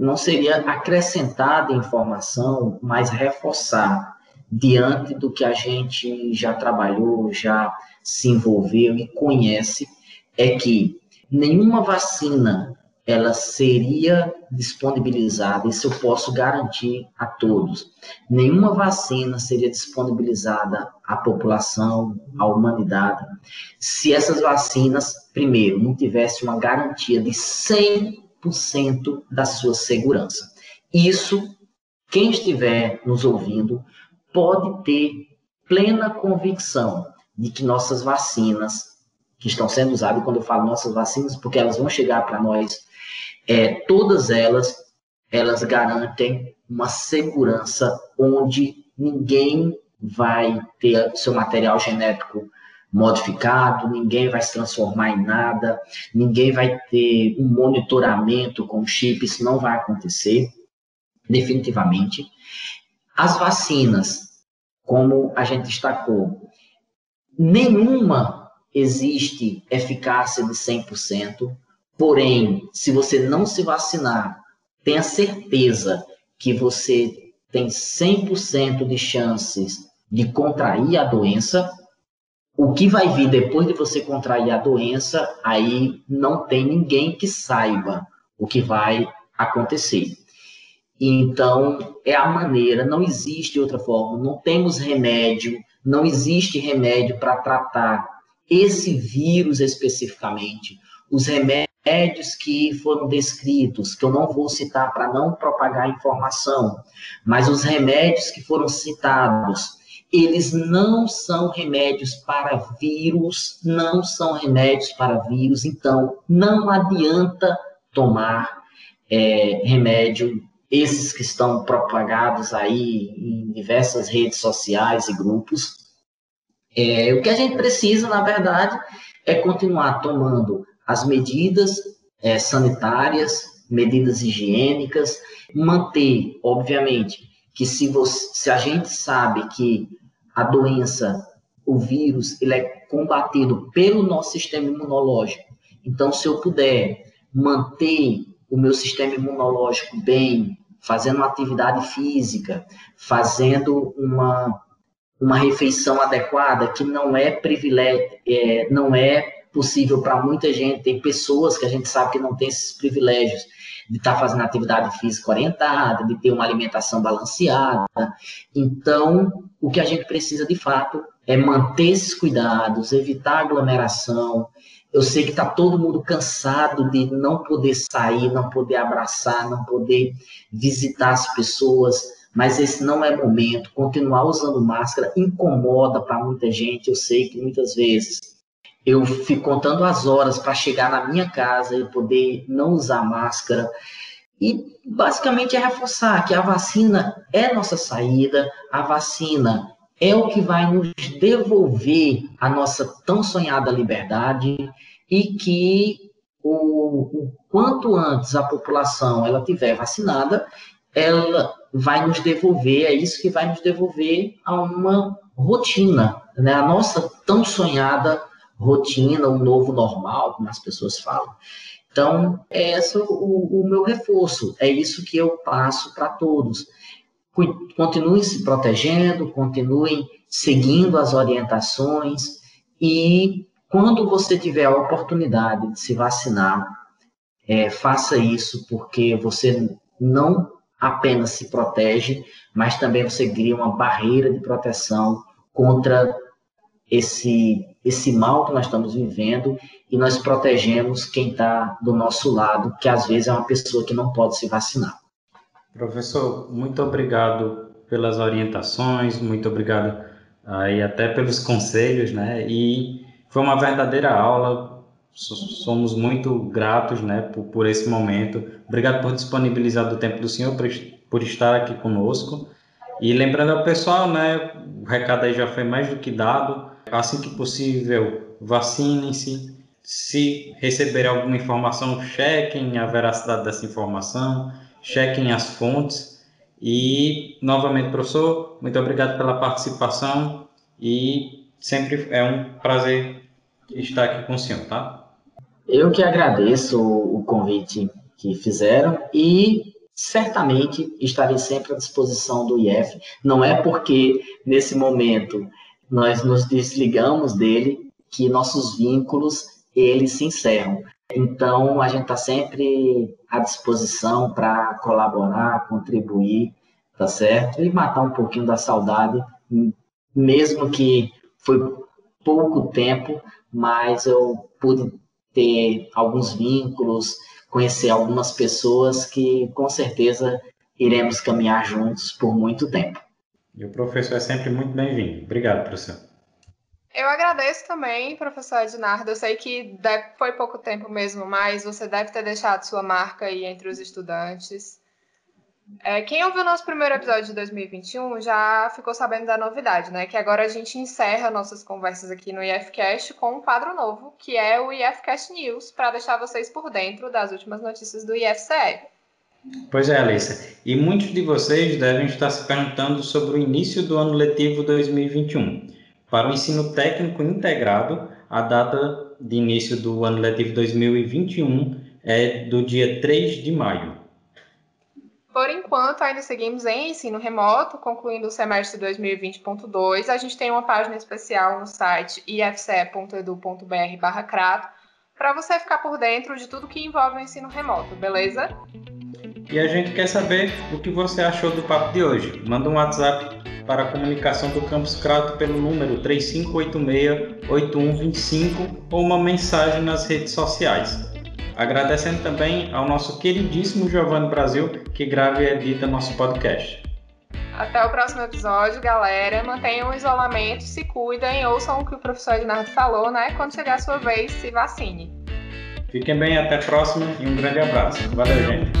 não seria acrescentar de informação, mas reforçar diante do que a gente já trabalhou, já se envolveu e conhece, é que nenhuma vacina ela seria disponibilizada, isso eu posso garantir a todos. Nenhuma vacina seria disponibilizada à população, à humanidade, se essas vacinas, primeiro, não tivessem uma garantia de 100% da sua segurança. Isso, quem estiver nos ouvindo, pode ter plena convicção de que nossas vacinas, que estão sendo usadas, quando eu falo nossas vacinas, porque elas vão chegar para nós, é, todas elas, elas garantem uma segurança onde ninguém vai ter seu material genético modificado, ninguém vai se transformar em nada, ninguém vai ter um monitoramento com chip, isso não vai acontecer, definitivamente. As vacinas, como a gente destacou, nenhuma existe eficácia de 100%, porém, se você não se vacinar, tenha certeza que você tem 100% de chances de contrair a doença. O que vai vir depois de você contrair a doença, aí não tem ninguém que saiba o que vai acontecer. Então, é a maneira, não existe outra forma, não temos remédio, não existe remédio para tratar esse vírus especificamente, os remédios que foram descritos, que eu não vou citar para não propagar informação, mas os remédios que foram citados, eles não são remédios para vírus, não são remédios para vírus, então não adianta tomar é, remédio, esses que estão propagados aí em diversas redes sociais e grupos. É, o que a gente precisa, na verdade, é continuar tomando as medidas é, sanitárias, medidas higiênicas, manter, obviamente, que se, você, se a gente sabe que a doença, o vírus, ele é combatido pelo nosso sistema imunológico, então se eu puder manter o meu sistema imunológico bem, fazendo uma atividade física, fazendo uma, uma refeição adequada, que não é privilégio, é, não é possível para muita gente. Tem pessoas que a gente sabe que não tem esses privilégios de estar tá fazendo atividade física orientada, de ter uma alimentação balanceada. Então, o que a gente precisa de fato é manter esses cuidados, evitar aglomeração. Eu sei que está todo mundo cansado de não poder sair, não poder abraçar, não poder visitar as pessoas, mas esse não é momento. Continuar usando máscara incomoda para muita gente. Eu sei que muitas vezes eu fico contando as horas para chegar na minha casa e poder não usar máscara. E basicamente é reforçar que a vacina é nossa saída, a vacina é o que vai nos devolver a nossa tão sonhada liberdade e que o, o quanto antes a população ela tiver vacinada, ela vai nos devolver, é isso que vai nos devolver a uma rotina, né? A nossa tão sonhada rotina, um novo normal, como as pessoas falam. Então, é esse o, o meu reforço, é isso que eu passo para todos. Continuem se protegendo, continuem seguindo as orientações e quando você tiver a oportunidade de se vacinar, é, faça isso porque você não apenas se protege, mas também você cria uma barreira de proteção contra esse esse mal que nós estamos vivendo e nós protegemos quem está do nosso lado, que às vezes é uma pessoa que não pode se vacinar. Professor, muito obrigado pelas orientações, muito obrigado aí até pelos conselhos, né? E foi uma verdadeira aula. Somos muito gratos, né, por, por esse momento. Obrigado por disponibilizar do tempo do senhor, por, por estar aqui conosco. E lembrando ao pessoal, né, o recado aí já foi mais do que dado assim que possível, vacinem-se. Se receberem alguma informação, chequem a veracidade dessa informação, chequem as fontes. E, novamente, professor, muito obrigado pela participação e sempre é um prazer estar aqui com o senhor, tá? Eu que agradeço o convite que fizeram e certamente estarei sempre à disposição do IF. Não é porque nesse momento nós nos desligamos dele, que nossos vínculos eles se encerram. Então a gente está sempre à disposição para colaborar, contribuir, tá certo? E matar um pouquinho da saudade, mesmo que foi pouco tempo, mas eu pude ter alguns vínculos, conhecer algumas pessoas que com certeza iremos caminhar juntos por muito tempo. E o professor é sempre muito bem-vindo. Obrigado, professor. Eu agradeço também, professor Ednardo. Eu sei que foi pouco tempo mesmo, mas você deve ter deixado sua marca aí entre os estudantes. É, quem ouviu o nosso primeiro episódio de 2021 já ficou sabendo da novidade, né? Que agora a gente encerra nossas conversas aqui no IFCast com um quadro novo, que é o IFCast News, para deixar vocês por dentro das últimas notícias do IFCE. Pois é, Alissa. E muitos de vocês devem estar se perguntando sobre o início do ano letivo 2021. Para o ensino técnico integrado, a data de início do ano letivo 2021 é do dia 3 de maio. Por enquanto, ainda seguimos em ensino remoto, concluindo o semestre 2020.2. A gente tem uma página especial no site ifce.edu.br/crato para você ficar por dentro de tudo que envolve o ensino remoto, beleza? E a gente quer saber o que você achou do papo de hoje. Manda um WhatsApp para a comunicação do Campus Crato pelo número 3586-8125 ou uma mensagem nas redes sociais. Agradecendo também ao nosso queridíssimo Giovanni Brasil, que grava e edita nosso podcast. Até o próximo episódio, galera. Mantenham o isolamento, se cuidem, ouçam o que o professor Ednardo falou, né? Quando chegar a sua vez, se vacine. Fiquem bem, até a próxima e um grande abraço. Valeu, gente.